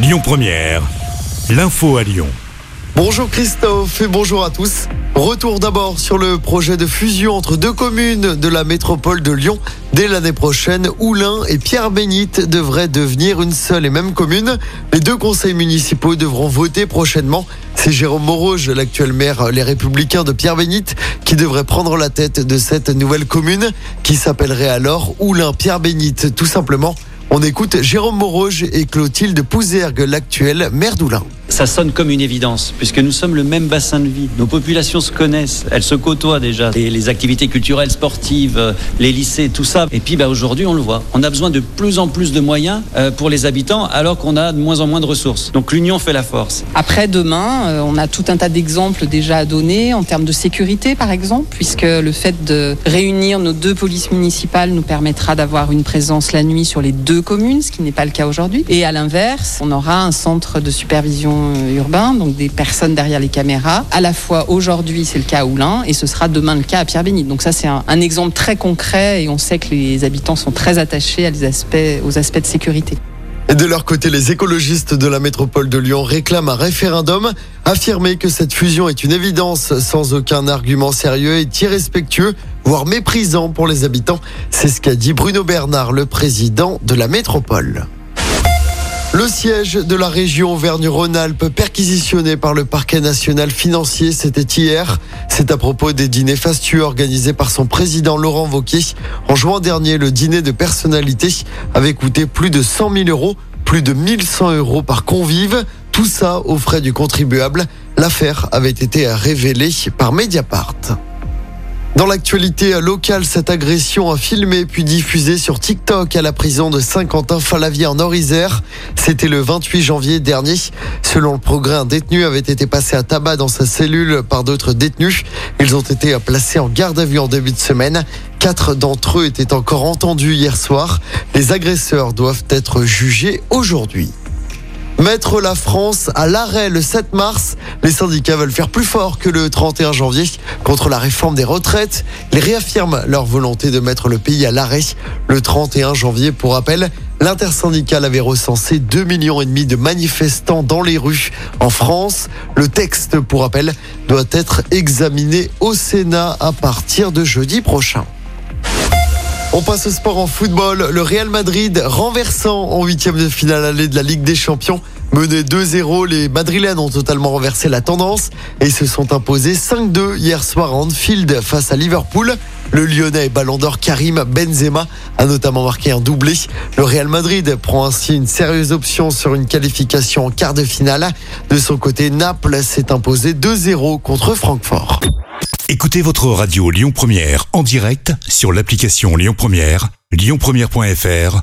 Lyon Première, l'info à Lyon. Bonjour Christophe et bonjour à tous. Retour d'abord sur le projet de fusion entre deux communes de la métropole de Lyon. Dès l'année prochaine, Oulin et Pierre-Bénite devraient devenir une seule et même commune. Les deux conseils municipaux devront voter prochainement. C'est Jérôme Moroge, l'actuel maire Les Républicains de Pierre-Bénite, qui devrait prendre la tête de cette nouvelle commune qui s'appellerait alors Oulin-Pierre-Bénite tout simplement. On écoute Jérôme Moroge et Clotilde Pouzergue, l'actuel maire d'Oulin ça sonne comme une évidence, puisque nous sommes le même bassin de vie. Nos populations se connaissent, elles se côtoient déjà. Et les activités culturelles, sportives, euh, les lycées, tout ça. Et puis bah, aujourd'hui, on le voit. On a besoin de plus en plus de moyens euh, pour les habitants, alors qu'on a de moins en moins de ressources. Donc l'union fait la force. Après, demain, euh, on a tout un tas d'exemples déjà à donner en termes de sécurité, par exemple, puisque le fait de réunir nos deux polices municipales nous permettra d'avoir une présence la nuit sur les deux communes, ce qui n'est pas le cas aujourd'hui. Et à l'inverse, on aura un centre de supervision euh, urbain, donc des personnes derrière les caméras. À la fois aujourd'hui, c'est le cas à Oulin et ce sera demain le cas à Pierre-Bénite. Donc ça, c'est un, exemple très concret et on sait que les habitants sont très attachés aux aspects de sécurité. Et de leur côté, les écologistes de la métropole de Lyon réclament un référendum, affirmer que cette fusion est une évidence sans aucun argument sérieux et irrespectueux, voire méprisant pour les habitants. C'est ce qu'a dit Bruno Bernard, le président de la métropole. Le siège de la région Auvergne-Rhône-Alpes perquisitionné par le parquet national financier, c'était hier. C'est à propos des dîners fastueux organisés par son président Laurent Wauquiez. En juin dernier, le dîner de personnalité avait coûté plus de 100 000 euros, plus de 1100 euros par convive. Tout ça aux frais du contribuable. L'affaire avait été révélée par Mediapart. Dans l'actualité locale, cette agression a filmé puis diffusé sur TikTok à la prison de Saint-Quentin-Falavier en Orisère. C'était le 28 janvier dernier. Selon le progrès, un détenu avait été passé à tabac dans sa cellule par d'autres détenus. Ils ont été placés en garde à vue en début de semaine. Quatre d'entre eux étaient encore entendus hier soir. Les agresseurs doivent être jugés aujourd'hui. Mettre la France à l'arrêt le 7 mars. Les syndicats veulent faire plus fort que le 31 janvier contre la réforme des retraites. Ils réaffirment leur volonté de mettre le pays à l'arrêt le 31 janvier. Pour rappel, l'intersyndicale avait recensé 2 millions de manifestants dans les rues en France. Le texte, pour rappel, doit être examiné au Sénat à partir de jeudi prochain. On passe au sport en football. Le Real Madrid renversant en huitième de finale allée de la Ligue des Champions. Mené 2-0, les Madrilènes ont totalement renversé la tendance et se sont imposés 5-2 hier soir à Anfield face à Liverpool. Le Lyonnais Ballon d'Or Karim Benzema a notamment marqué un doublé. Le Real Madrid prend ainsi une sérieuse option sur une qualification en quart de finale. De son côté, Naples s'est imposé 2-0 contre Francfort. Écoutez votre radio Lyon Première en direct sur l'application Lyon Première, lyonpremière.fr